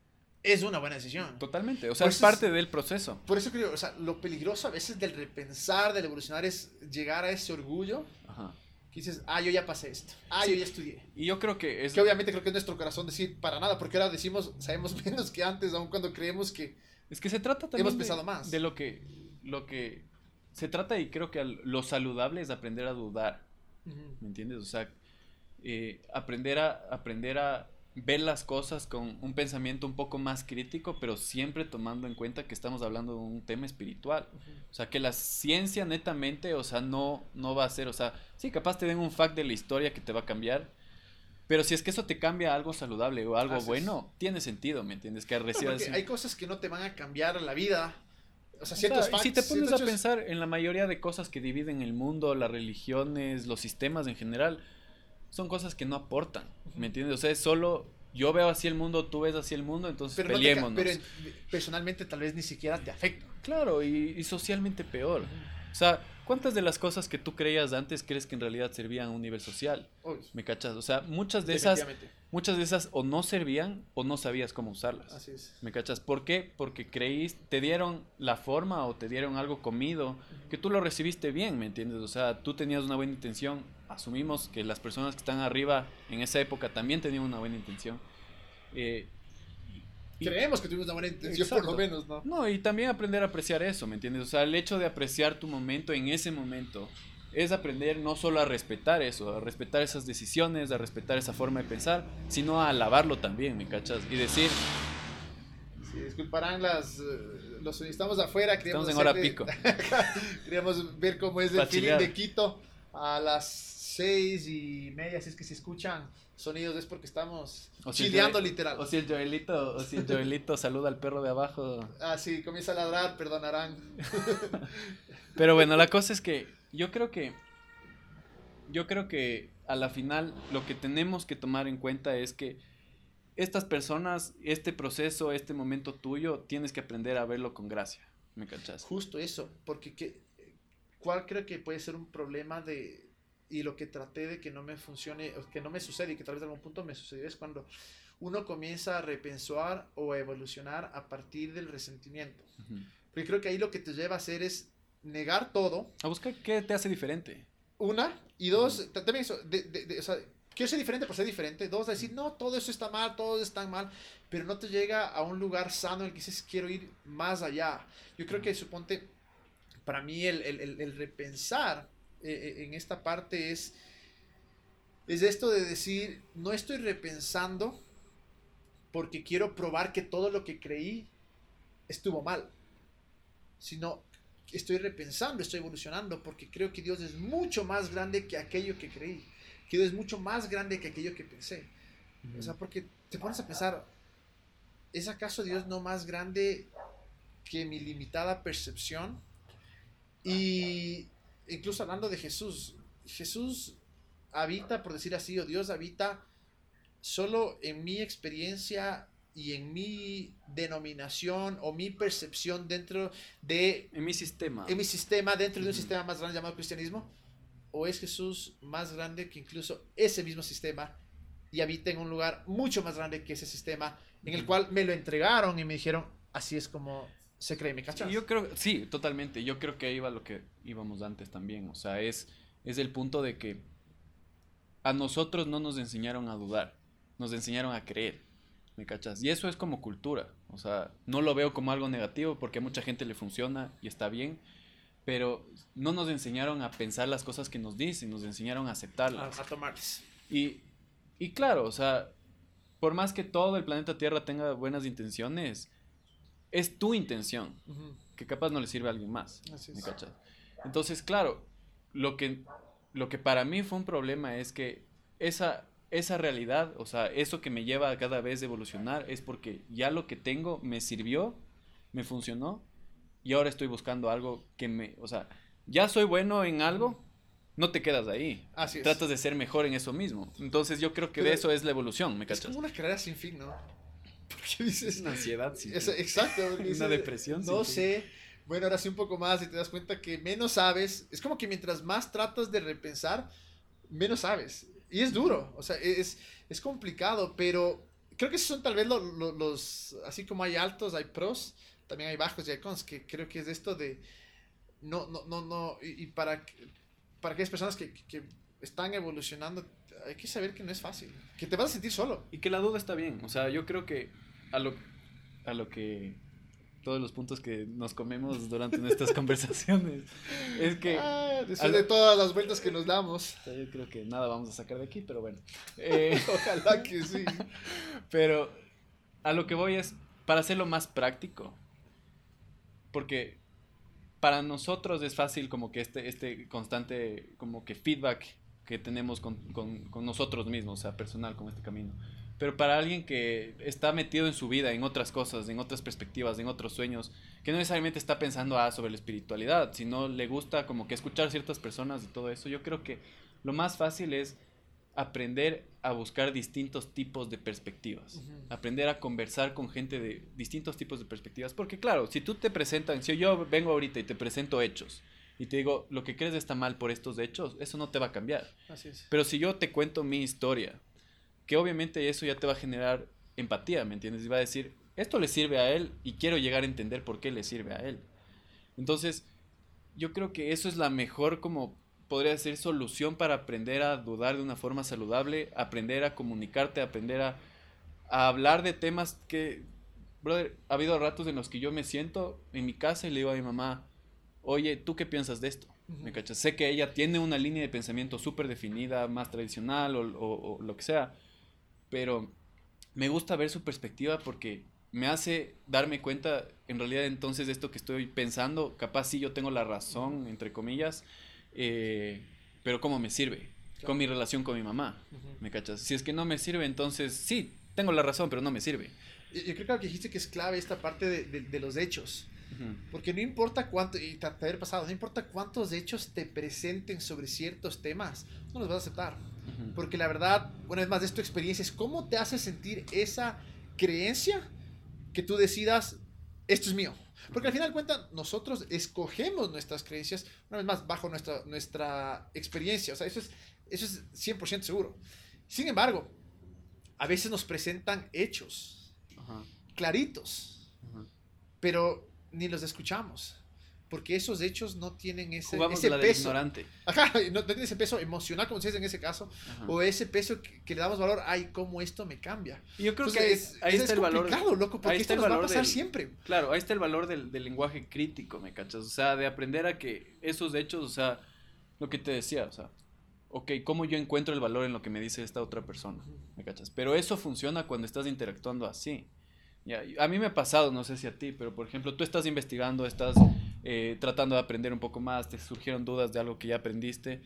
es una buena decisión. Totalmente, o sea, es es- parte del proceso. Por eso creo, o sea, lo peligroso a veces del repensar, del evolucionar, es llegar a ese orgullo Ajá. que dices, ah, yo ya pasé esto, ah, Sí. yo ya estudié. Y yo creo que es... Que obviamente creo que es nuestro corazón decir para nada, porque ahora decimos, <laughs> sabemos menos que antes, aun cuando creemos que... Es que se trata también Hemos de, pensado más. de lo que lo que se trata y creo que lo saludable es aprender a dudar, ¿me entiendes? O sea, eh, aprender a aprender a ver las cosas con un pensamiento un poco más crítico, pero siempre tomando en cuenta que estamos hablando de un tema espiritual. O sea, que la ciencia netamente, o sea, no, no va a ser, o sea, sí, capaz te den un fact de la historia que te va a cambiar, pero si es que eso te cambia a algo saludable o algo bueno, tiene sentido, ¿me entiendes? Que recibas... hay cosas que no te van a cambiar la vida. O sea, O ciertos sea, y facts, si te pones a pensar en la mayoría de cosas que dividen el mundo, las religiones, los sistemas en general, son cosas que no aportan, ¿me entiendes? O sea, es solo yo veo así el mundo, tú ves así el mundo, entonces pero, no te peleémonos. pero en- personalmente tal vez ni siquiera te afecta. Claro, y, y socialmente peor. O sea, ¿cuántas de las cosas que tú creías antes crees que en realidad servían a un nivel social? Obvio. ¿Me cachas? O sea, muchas de esas. Muchas de esas o no servían o no sabías cómo usarlas. Así es. ¿Me cachas? ¿Por qué? Porque creíste, te dieron la forma o te dieron algo comido que tú lo recibiste bien, ¿me entiendes? O sea, tú tenías una buena intención. Asumimos que las personas que están arriba en esa época también tenían una buena intención. Eh, y- Creemos que tuvimos una buena intención, por lo menos, ¿no? no, y también aprender a apreciar eso, ¿me entiendes? O sea, el hecho de apreciar tu momento en ese momento es aprender no solo a respetar eso, a respetar esas decisiones, a respetar esa forma de pensar, sino a alabarlo también, ¿me cachas? Y decir, Sí, disculparán las, eh, los estamos afuera, queríamos estamos en hora pico. <laughs> queríamos ver cómo es el feeling de Quito a las seis y media, si es que se escuchan sonidos es porque estamos O si chileando Joel- literal. O si el Joelito, o si el <laughs> Joelito saluda al perro de abajo. Ah, sí, comienza a ladrar, perdonarán. <laughs> Pero bueno, la cosa es que yo creo que yo creo que a la final lo que tenemos que tomar en cuenta es que estas personas, este proceso, este momento tuyo, tienes que aprender a verlo con gracia. ¿Me cachas? Justo eso, porque que, ¿cuál creo que puede ser un problema de, y lo que traté de que no me funcione, que no me sucede y que tal vez en algún punto me sucedió es cuando uno comienza a repensar o a evolucionar a partir del resentimiento. Porque creo que ahí lo que te lleva a hacer es negar todo. A buscar qué te hace diferente. Una, y dos, también eso, de, de, o sea, quiero ser diferente por ser diferente. Dos, decir, no, todo eso está mal, todo está mal, pero no te llega a un lugar sano en el que dices, quiero ir más allá. Yo creo que, suponte, para mí el, el, el repensar eh, eh, en esta parte es, es esto de decir, no estoy repensando porque quiero probar que todo lo que creí estuvo mal, sino estoy repensando, estoy evolucionando porque creo que Dios es mucho más grande que aquello que creí, que Dios es mucho más grande que aquello que pensé. O sea, porque te pones a pensar, ¿es acaso Dios no más grande que mi limitada percepción? Y incluso hablando de Jesús, Jesús habita, por decir así, o Dios habita solo en mi experiencia y en mi denominación o mi percepción dentro de... En mi sistema. En mi sistema, dentro de un sistema más grande llamado cristianismo. ¿O es Jesús más grande que incluso ese mismo sistema y habita en un lugar mucho más grande que ese sistema en el cual me lo entregaron y me dijeron, así es como se cree, ¿me cachas? yo creo, sí, totalmente. Yo creo que ahí va lo que íbamos antes también. O sea, es, es el punto de que a nosotros no nos enseñaron a dudar, nos enseñaron a creer. ¿Me cachas? Y eso es como cultura. O sea, no lo veo como algo negativo porque a mucha gente le funciona y está bien. Pero no nos enseñaron a pensar las cosas que nos dicen, nos enseñaron a aceptarlas. A, a tomarlas. Y, y claro, o sea, por más que todo el planeta Tierra tenga buenas intenciones, es tu intención, que capaz no le sirve a alguien más. ¿me cachas? Entonces, claro, lo que, lo que para mí fue un problema es que esa, esa realidad, o sea, eso que me lleva a cada vez evolucionar es porque ya lo que tengo me sirvió, me funcionó y ahora estoy buscando algo que me, o sea, ya soy bueno en algo, no te quedas ahí. Así Tratas de ser mejor en eso mismo. Entonces yo creo que de eso es la evolución, ¿me cachas? Es como una carrera sin fin, ¿no? <laughs> Porque dices... Una ansiedad sin fin. exacto. <laughs> una depresión No sé. Bueno, ahora sí un poco más y te das cuenta que menos sabes. Es como que mientras más tratas de repensar, menos sabes. Y es duro, o sea, es, es complicado, pero creo que son tal vez los, los, así como hay altos, hay pros, también hay bajos y hay cons, que creo que es esto de, no, no, no, no, y, para, para aquellas personas que, que, están evolucionando, hay que saber que no es fácil, que te vas a sentir solo. Y que la duda está bien, o sea, yo creo que a lo, a lo que todos los puntos que nos comemos durante nuestras <laughs> conversaciones. Es que... Ah, después de todas las vueltas que nos damos. Yo creo que nada vamos a sacar de aquí, pero bueno. <laughs> Eh, Ojalá que sí. <laughs> Pero a lo que voy es, para hacerlo más práctico, porque para nosotros es fácil como que este, este constante como que feedback que tenemos con, con, con nosotros mismos, o sea, personal, como este camino. Pero para alguien que está metido en su vida, en otras cosas, en otras perspectivas, en otros sueños, que no necesariamente está pensando ah, sobre la espiritualidad, sino le gusta como que escuchar ciertas personas y todo eso, yo creo que lo más fácil es aprender a buscar distintos tipos de perspectivas, aprender a conversar con gente de distintos tipos de perspectivas, porque claro, si tú te presentan, si yo vengo ahorita y te presento hechos, y te digo, lo que crees está mal por estos hechos, eso no te va a cambiar. Así es. Pero si yo te cuento mi historia, que obviamente eso ya te va a generar empatía, ¿me entiendes? Y va a decir, esto le sirve a él y quiero llegar a entender por qué le sirve a él. Entonces, yo creo que eso es la mejor como podría ser solución para aprender a dudar de una forma saludable, aprender a comunicarte, aprender a, hablar de temas que, brother, ha habido ratos en los que yo me siento en mi casa y le digo a mi mamá, oye, ¿tú qué piensas de esto? ¿Me cachas? Sé que ella tiene una línea de pensamiento súper definida, más tradicional o, lo que sea, pero me gusta ver su perspectiva porque me hace darme cuenta, en realidad entonces de esto que estoy pensando, capaz sí yo tengo la razón, entre comillas, eh, pero ¿cómo me sirve? Con mi relación con mi mamá, ¿me cachas? Si es que no me sirve, entonces sí, tengo la razón, pero no me sirve. Yo creo que dijiste que es clave esta parte de, de, los hechos. Porque no importa cuánto, y te haber pasado, no importa cuántos hechos te presenten sobre ciertos temas, no los vas a aceptar. Porque la verdad, bueno, es más, de tu experiencia, es cómo te hace sentir esa creencia que tú decidas, esto es mío. Porque al final de cuentas, nosotros escogemos nuestras creencias, una vez más, bajo nuestra, nuestra experiencia. O sea, eso es, eso es 100% seguro. Sin embargo, a veces nos presentan hechos claritos, pero ni los escuchamos. Porque esos hechos no tienen ese, ese peso. Ignorante. Ajá, no tienen ese peso emocional, como se dice en ese caso, o ese peso que, le damos valor, ay, cómo esto me cambia. Yo creo que ahí, está el valor. loco, porque esto el nos va a pasar siempre. Claro, ahí está el valor del, del, lenguaje crítico, ¿me cachas? O sea, de aprender a que esos hechos, o sea, lo que te decía, o sea, ok, ¿cómo yo encuentro el valor en lo que me dice esta otra persona? ¿Me cachas? Pero eso funciona cuando estás interactuando así. A mí me ha pasado, no sé si a ti, pero por ejemplo, tú estás investigando, estás eh, tratando de aprender un poco más, te surgieron dudas de algo que ya aprendiste,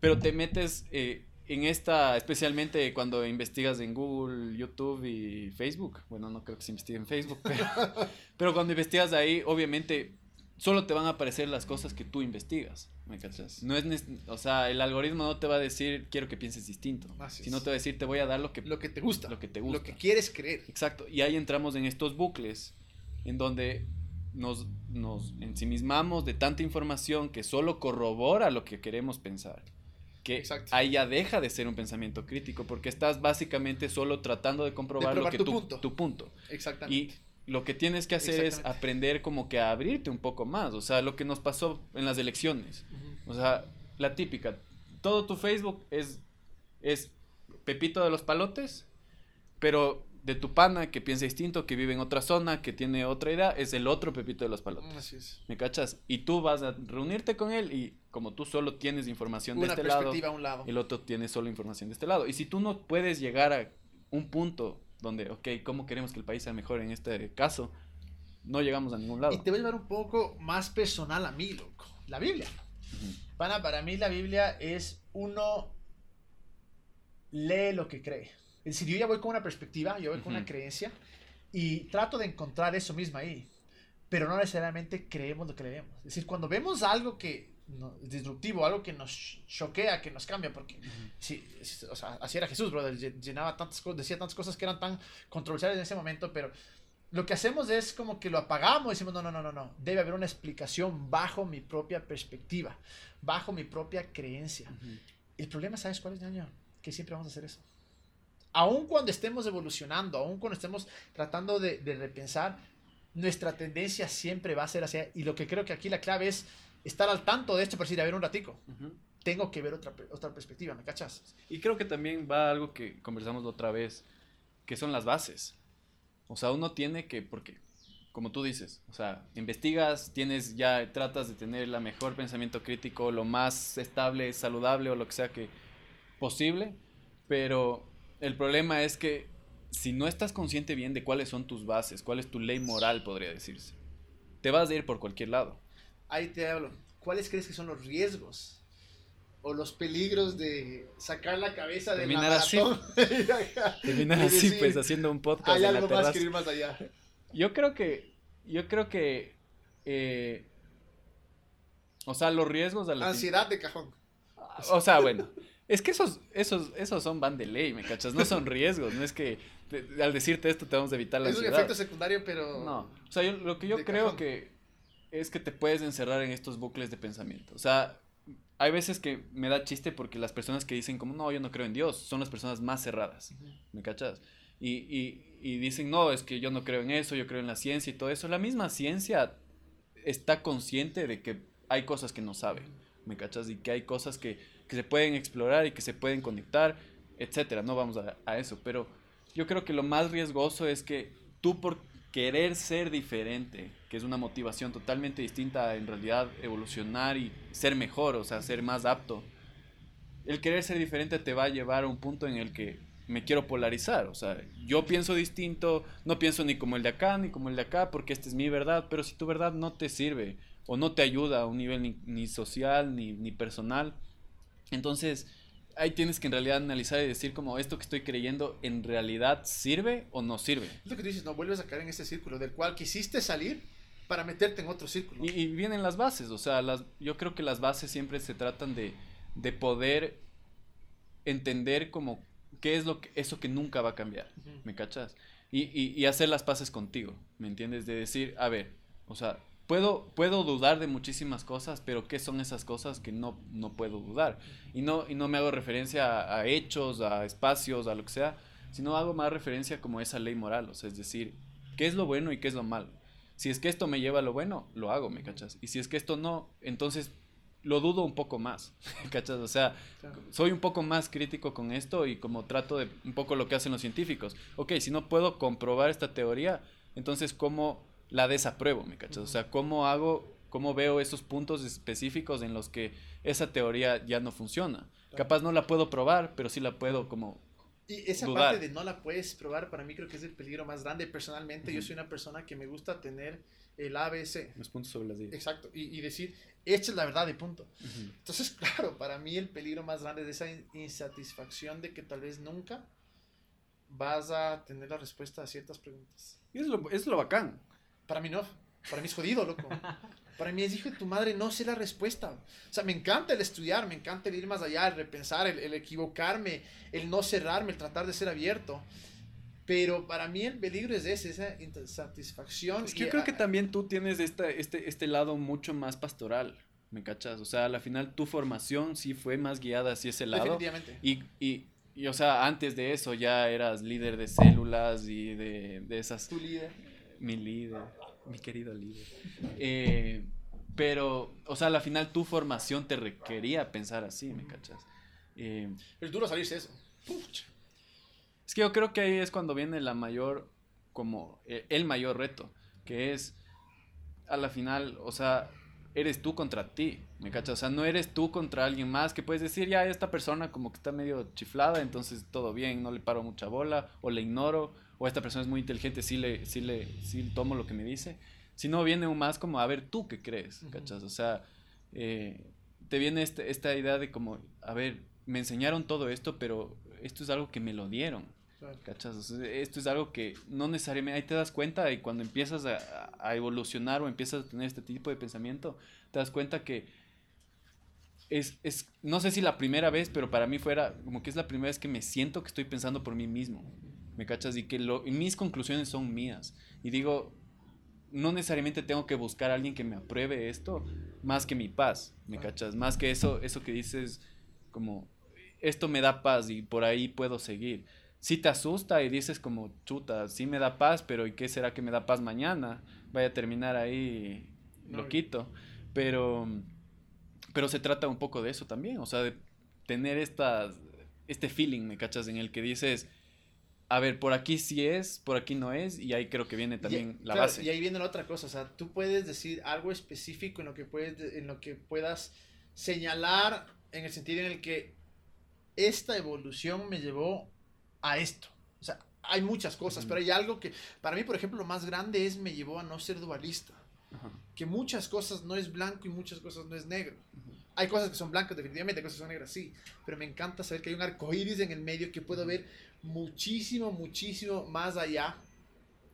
pero te metes eh, en esta, especialmente cuando investigas en Google, YouTube y Facebook. Bueno, no creo que se investigue en Facebook, pero, <laughs> pero cuando investigas ahí, obviamente solo te van a aparecer las cosas que tú investigas, ¿me cachas? No es, o sea, el algoritmo no te va a decir quiero que pienses distinto, sino te va a decir te voy a dar lo que lo que te gusta, lo que te gusta, lo que quieres creer. Exacto, y ahí entramos en estos bucles en donde nos, nos ensimismamos de tanta información que solo corrobora lo que queremos pensar. Que ahí ya deja de ser un pensamiento crítico porque estás básicamente solo tratando de comprobar lo que tu, punto. tu punto. Exactamente lo que tienes que hacer es aprender como que a abrirte un poco más. O sea, lo que nos pasó en las elecciones. O sea, la típica. Todo tu Facebook es, es Pepito de los Palotes, pero de tu pana que piensa distinto, que vive en otra zona, que tiene otra idea, es el otro Pepito de los Palotes. Así es. ¿Me cachas? Y tú vas a reunirte con él y como tú solo tienes información de este lado, un lado, el otro tiene solo información de este lado. Y si tú no puedes llegar a un punto donde, ok, ¿cómo queremos que el país sea mejor en este caso? No llegamos a ningún lado. Y te voy a llevar un poco más personal a mí, loco. La Biblia. Pana, para mí la Biblia es uno lee lo que cree. Es decir, yo ya voy con una perspectiva, yo voy con una creencia y trato de encontrar eso mismo ahí. Pero no necesariamente creemos lo que leemos. Es decir, cuando vemos algo que disruptivo, algo que nos choquea, que nos cambia, porque sí, o sea, así era Jesús, brother, llenaba tantas cosas, decía tantas cosas que eran tan controversiales en ese momento, pero lo que hacemos es como que lo apagamos y decimos, no, no, no, no, no, debe haber una explicación bajo mi propia perspectiva, bajo mi propia creencia. El problema, ¿sabes cuál es, ñaño? Que siempre vamos a hacer eso. Aun cuando estemos evolucionando, aun cuando estemos tratando de, de repensar, nuestra tendencia siempre va a ser hacia, y lo que creo que aquí la clave es estar al tanto de esto, pero decir, a ver un ratico. Tengo que ver otra, otra perspectiva, ¿me cachas? Y creo que también va algo que conversamos otra vez, que son las bases. O sea, uno tiene que, porque, como tú dices, o sea, investigas, tienes ya, tratas de tener el mejor pensamiento crítico, lo más estable, saludable o lo que sea que posible, pero el problema es que si no estás consciente bien de cuáles son tus bases, cuál es tu ley moral, podría decirse, te vas a ir por cualquier lado ahí te hablo. ¿Cuáles crees que son los riesgos? O los peligros de sacar la cabeza de Terminar así. <laughs> <laughs> Terminar así, pues, haciendo un podcast. Hay algo más que ir más allá. Yo creo que, yo creo que, eh, o sea, los riesgos de la Ansiedad de cajón. O sea, bueno, es que esos, esos, esos son van de ley, ¿me cachas? No son riesgos, no es que al decirte esto te vamos a evitar la ansiedad. Es un efecto secundario, pero... No, o sea, lo que yo creo que es que te puedes encerrar en estos bucles de pensamiento. O sea, hay veces que me da chiste porque las personas que dicen como, no, yo no creo en Dios, son las personas más cerradas. ¿Me cachas? Y, y, y, dicen, no, es que yo no creo en eso, yo creo en la ciencia y todo eso. La misma ciencia está consciente de que hay cosas que no sabe. ¿Me cachas? Y que hay cosas que, que se pueden explorar y que se pueden conectar, etcétera. No vamos a, a eso. Pero yo creo que lo más riesgoso es que tú por querer ser diferente, que es una motivación totalmente distinta a en realidad evolucionar y ser mejor, o sea, ser más apto. El querer ser diferente te va a llevar a un punto en el que me quiero polarizar, o sea, yo pienso distinto, no pienso ni como el de acá ni como el de acá porque esta es mi verdad, pero si tu verdad no te sirve o no te ayuda a un nivel ni, ni social ni, ni personal, entonces ahí tienes que en realidad analizar y decir como esto que estoy creyendo en realidad sirve o no sirve. Es lo que tú dices, no vuelves a caer en ese círculo del cual quisiste salir, para meterte en otro círculo. Y, y vienen las bases, o sea, las, yo creo que las bases siempre se tratan de, de poder entender como qué es lo que, eso que nunca va a cambiar, ¿me cachas? Y, y, y hacer las paces contigo, ¿me entiendes? De decir, a ver, o sea, puedo, puedo dudar de muchísimas cosas, pero ¿qué son esas cosas que no, no puedo dudar? Y no, y no me hago referencia a, a hechos, a espacios, a lo que sea, sino hago más referencia como esa ley moral, o sea, es decir, ¿qué es lo bueno y qué es lo malo? Si es que esto me lleva a lo bueno, lo hago, ¿me cachas? Y si es que esto no, entonces lo dudo un poco más, ¿me <laughs> cachas? O sea, soy un poco más crítico con esto y como trato de un poco lo que hacen los científicos. Ok, si no puedo comprobar esta teoría, entonces ¿cómo la desapruebo, me cachas? O sea, ¿cómo hago, cómo veo esos puntos específicos en los que esa teoría ya no funciona? Capaz no la puedo probar, pero sí la puedo como... Y esa dudar. parte de no la puedes probar, para mí creo que es el peligro más grande. Personalmente, yo soy una persona que me gusta tener el ABC. Los puntos sobre las ideas. Exacto. Y, y decir, esta es la verdad y punto. Entonces, <laughs> claro, para mí el peligro más grande es esa in- insatisfacción de que tal vez nunca vas a tener la respuesta a ciertas preguntas. Y es lo, es lo bacán. Para mí no. Para mí es jodido, loco. Para mí es hijo de tu madre, no sé la respuesta. O sea, me encanta el estudiar, me encanta el ir más allá, el repensar, el, el equivocarme, el no cerrarme, el tratar de ser abierto. Pero para mí el peligro es ese, esa insatisfacción. Es que yo creo a- que también tú tienes esta, este, este lado mucho más pastoral, ¿me cachas? O sea, al final tu formación sí fue más guiada hacia ese lado. Definitivamente. Y, y, y, o sea, antes de eso ya eras líder de células y de, de esas... Tu líder. Mi líder, mi querido líder. Eh, pero, o sea, al final tu formación te requería pensar así, ¿me cachas? Eh, Es duro salirse eso. Pucha. es que yo creo que ahí es cuando viene la mayor, como eh, el mayor reto, que es a la final, o sea, eres tú contra ti, ¿me cachas? O sea, no eres tú contra alguien más que puedes decir, ya, esta persona como que está medio chiflada, entonces todo bien, no le paro mucha bola, o le ignoro, o esta persona es muy inteligente, sí le, sí le, sí tomo lo que me dice. Si no, viene un más como, a ver, ¿tú qué crees? ¿Cachas? O sea, eh, te viene este- esta idea de como, a ver, me enseñaron todo esto, pero esto es algo que me lo dieron. ¿Cachas? O sea, esto es algo que no necesariamente, ahí te das cuenta y cuando empiezas a, a evolucionar o empiezas a tener este tipo de pensamiento, te das cuenta que es, es, no sé si la primera vez, pero para mí fuera como que es la primera vez que me siento que estoy pensando por mí mismo, ¿me cachas? Y que lo, y mis conclusiones son mías. Y digo, no necesariamente tengo que buscar a alguien que me apruebe esto, más que mi paz, ¿me cachas? Más que eso, eso que dices, como, esto me da paz y por ahí puedo seguir si te asusta y dices como, chuta, sí me da paz, pero ¿y qué será que me da paz mañana? Vaya a terminar ahí loquito. Pero, pero se trata un poco de eso también, o sea, de tener esta, este feeling, ¿me cachas? En el que dices, a ver, por aquí sí es, por aquí no es, y ahí creo que viene también Y- la claro, base. Y ahí viene la otra cosa, o sea, tú puedes decir algo específico en lo que puedes, en lo que puedas señalar en el sentido en el que esta evolución me llevó a esto. O sea, hay muchas cosas, pero hay algo que, para mí, por ejemplo, lo más grande es me llevó a no ser dualista. Ajá. Que muchas cosas no es blanco y muchas cosas no es negro. Hay cosas que son blancas, definitivamente, hay cosas que son negras, sí. Pero me encanta saber que hay un arco iris en el medio que puedo ver muchísimo, muchísimo más allá.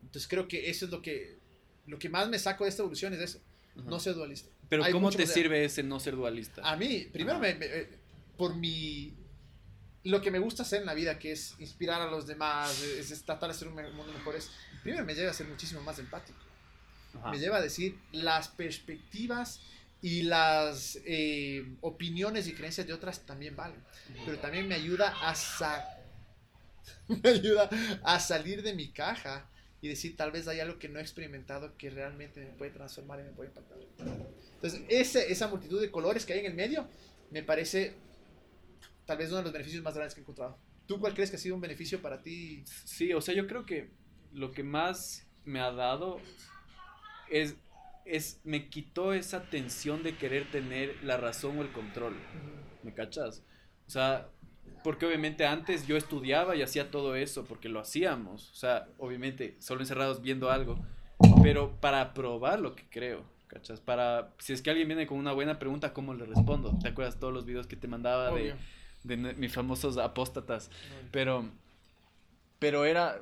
Entonces creo que eso es lo que, lo que más me saco de esta evolución, es eso. Ajá. No ser dualista. Pero Hay ¿cómo te sirve ese no ser dualista? A mí, primero, me, me- eh, por mi. Lo que me gusta hacer en la vida, que es inspirar a los demás, es, es tratar de hacer un mundo mejor, es. Primero me lleva a ser muchísimo más empático. Ajá. Me lleva a decir las perspectivas y las eh, opiniones y creencias de otras también valen. Pero también me ayuda a sa- <laughs> me ayuda a salir de mi caja y decir tal vez hay algo que no he experimentado que realmente me puede transformar y me puede impactar. Entonces, ese, esa multitud de colores que hay en el medio me parece tal vez uno de los beneficios más grandes que he encontrado. ¿Tú cuál crees que ha sido un beneficio para ti? Sí, o sea, yo creo que lo que más me ha dado es, es, me quitó esa tensión de querer tener la razón o el control, ¿me cachas? O sea, porque obviamente antes yo estudiaba y hacía todo eso, porque lo hacíamos, o sea, obviamente solo encerrados viendo algo, pero para probar lo que creo, ¿cachas? Para, si es que alguien viene con una buena pregunta, ¿cómo le respondo? ¿Te acuerdas todos los videos que te mandaba de, mis famosos apóstatas? Pero, pero era,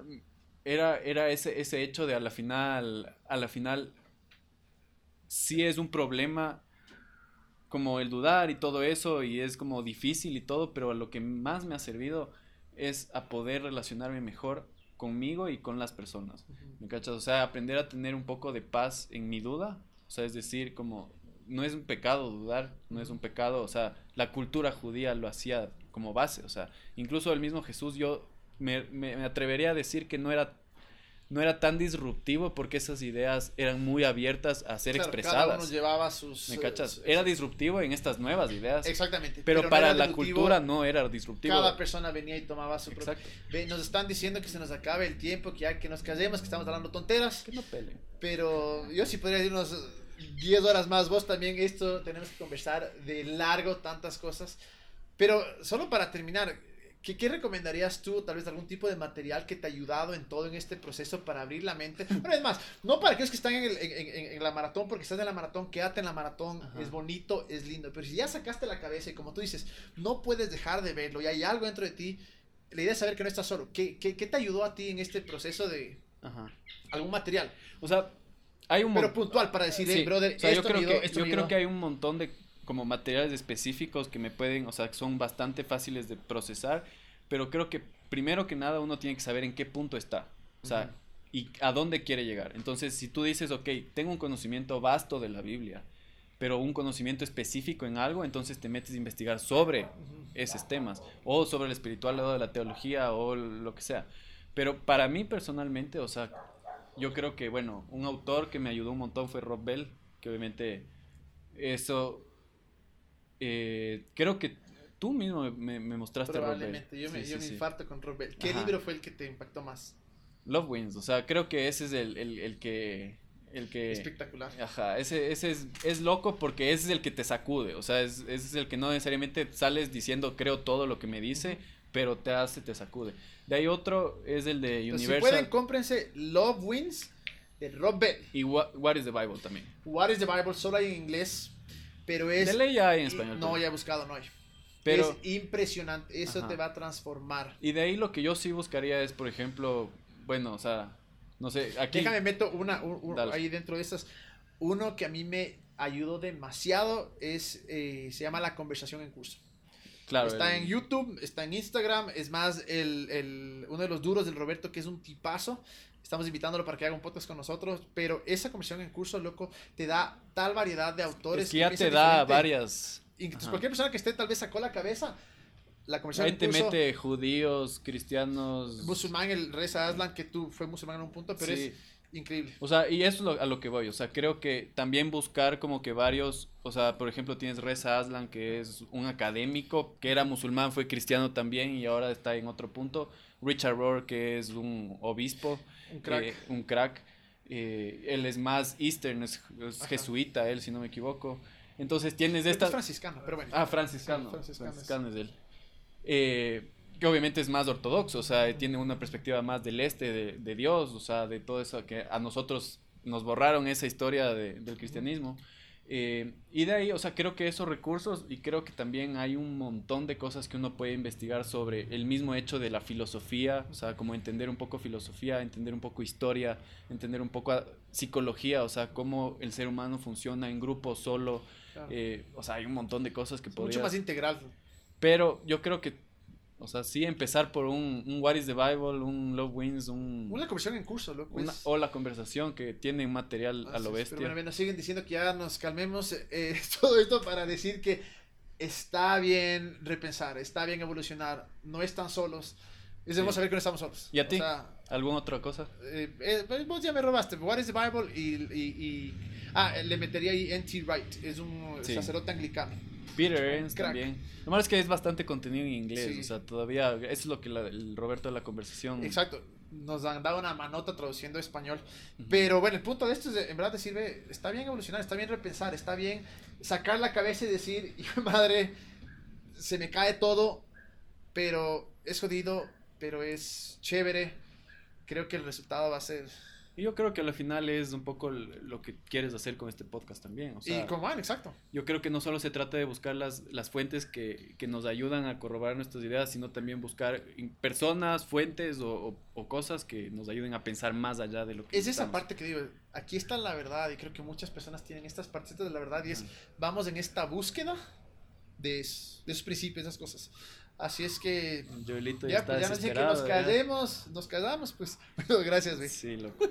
era, era ese, ese hecho de a la final, a la final, sí es un problema como el dudar y todo eso, y es como difícil y todo, pero lo que más me ha servido es a poder relacionarme mejor conmigo y con las personas. ¿Me cachas? O sea, aprender a tener un poco de paz en mi duda. O sea, es decir, como no es un pecado dudar, no es un pecado, o sea, la cultura judía lo hacía como base, o sea, incluso el mismo Jesús yo me, me, atrevería a decir que no era no era tan disruptivo porque esas ideas eran muy abiertas a ser expresadas. Cada uno llevaba sus. ¿Me cachas? era disruptivo en estas nuevas ideas. Exactamente. Pero, para la cultura no era disruptivo. Cada persona venía y tomaba su Exacto. Nos están diciendo que se nos acabe el tiempo, que ya que nos callemos, que estamos hablando tonteras. Que no peleen. Pero yo sí podría decirnos 10 horas más. Vos también, esto tenemos que conversar de largo, tantas cosas. Pero solo para terminar, ¿qué, ¿qué, recomendarías tú? Tal vez algún tipo de material que te ha ayudado en todo en este proceso para abrir la mente. <laughs> Bueno, es más, no para aquellos que están en, en, en, la maratón, porque estás en la maratón, quédate en la maratón, es bonito, es lindo. Pero si ya sacaste la cabeza y como tú dices, no puedes dejar de verlo y hay algo dentro de ti, la idea es saber que no estás solo. ¿Qué, qué, qué te ayudó a ti en este proceso de algún material? O sea, hay un Pero puntual para decir, brother, yo, creo, que, yo creo que hay un montón de como materiales específicos que me pueden, o sea, son bastante fáciles de procesar, pero creo que primero que nada uno tiene que saber en qué punto está, o sea, y a dónde quiere llegar. Entonces, si tú dices, ok, tengo un conocimiento vasto de la Biblia, pero un conocimiento específico en algo, entonces te metes a investigar sobre esos temas, o sobre el espiritual o de la teología, o lo que sea. Pero para mí personalmente, o sea, yo creo que, bueno, un autor que me ayudó un montón fue Rob Bell, que obviamente eso, eh, creo que tú mismo me, me mostraste Rob Bell. yo me, yo me infarto con Rob Bell. ¿Qué libro fue el que te impactó más? Love Wins, o sea, creo que ese es el, el, el que... El que, Espectacular. Ajá, ese, ese es, es, loco porque ese es el que te sacude, o sea, es, ese es el que no necesariamente sales diciendo creo todo lo que me dice, pero te hace, te sacude. De ahí otro es el de Universal. Si pueden, cómprense Love Wins de Rob Bell. Y What, is the Bible también. What is the Bible solo hay en inglés, pero es... De ley ya hay en español. No, ya he buscado, no hay. Pero, es impresionante, eso te va a transformar. Y de ahí lo que yo sí buscaría es, por ejemplo, bueno, o sea, no sé, aquí... Déjame meto una, ahí dentro de esas. Uno que a mí me ayudó demasiado es, eh, se llama La Conversación en Curso está en YouTube, está en Instagram. Es más, el, uno de los duros del Roberto, que es un tipazo. Estamos invitándolo para que haga un podcast con nosotros. Pero esa conversión en curso, loco, te da tal variedad de autores. que ya te da varias. Entonces, cualquier persona que esté tal vez sacó la cabeza. La conversión Ahí te mete judíos, cristianos. Musulmán, el Reza Aslan, que tú fue musulmán en un punto, pero es Increíble. O sea, y eso es a lo que voy. O sea, creo que también buscar como que varios. O sea, por ejemplo, tienes Reza Aslan, que es un académico, que era musulmán, fue cristiano también y ahora está en otro punto. Richard Rohr, que es un obispo. Un crack. Eh, un crack. Eh, él es más eastern, es, jesuita, él, si no me equivoco. Entonces tienes esta. Es franciscano, pero bueno. Ah, franciscano. franciscano, franciscano es él. Eh que obviamente es más ortodoxo, o sea, tiene una perspectiva más del este, de, Dios, o sea, de todo eso que a nosotros nos borraron esa historia del cristianismo. Eh, y de ahí, o sea, creo que esos recursos y creo que también hay un montón de cosas que uno puede investigar sobre el mismo hecho de la filosofía, o sea, como entender un poco filosofía, entender un poco historia, entender un poco psicología, o sea, cómo el ser humano funciona en grupo, solo, eh, o sea, hay un montón de cosas que podrías... Mucho más integral. Pero yo creo que o sea, sí empezar por un, un What is the Bible, un Love Wins, un... Una conversación en curso, loco. o la conversación que tiene material a lo bestia. Pero bueno, siguen diciendo que ya nos calmemos. Eh, <laughs> todo esto para decir que está bien repensar, está bien evolucionar, no están solos. Es sí. saber que no estamos solos. ¿Y a ti? ¿Alguna otra cosa? Eh, eh, vos ya me robaste. What is the Bible y... y, ah, le metería ahí N.T. Wright, es un sacerdote anglicano. Peter Ernst también. Lo malo es que es bastante contenido en inglés, o sea, todavía, eso es lo que el Roberto de la conversación. Exacto, nos han dado una manota traduciendo español. Pero bueno, el punto de esto es, en verdad, decirle, está bien evolucionar, está bien repensar, está bien sacar la cabeza y decir, <laughs> hijo de madre, se me cae todo, pero es jodido, pero es chévere. Creo que el resultado va a ser Y yo creo que al final es un poco lo que quieres hacer con este podcast también. O sea, y como van, exacto. Yo creo que no solo se trata de buscar las, las fuentes que, que nos ayudan a corroborar nuestras ideas, sino también buscar personas, fuentes o, o, cosas que nos ayuden a pensar más allá de lo que Es esa parte que digo, aquí está la verdad y creo que muchas personas tienen estas partes de la verdad y es, vamos en esta búsqueda de, de esos principios, esas cosas. Así es que. Joelito ya, ya, pues ya no sé que nos callemos, nos callamos, pues. <laughs> Bueno, gracias, güey. Sí, loco.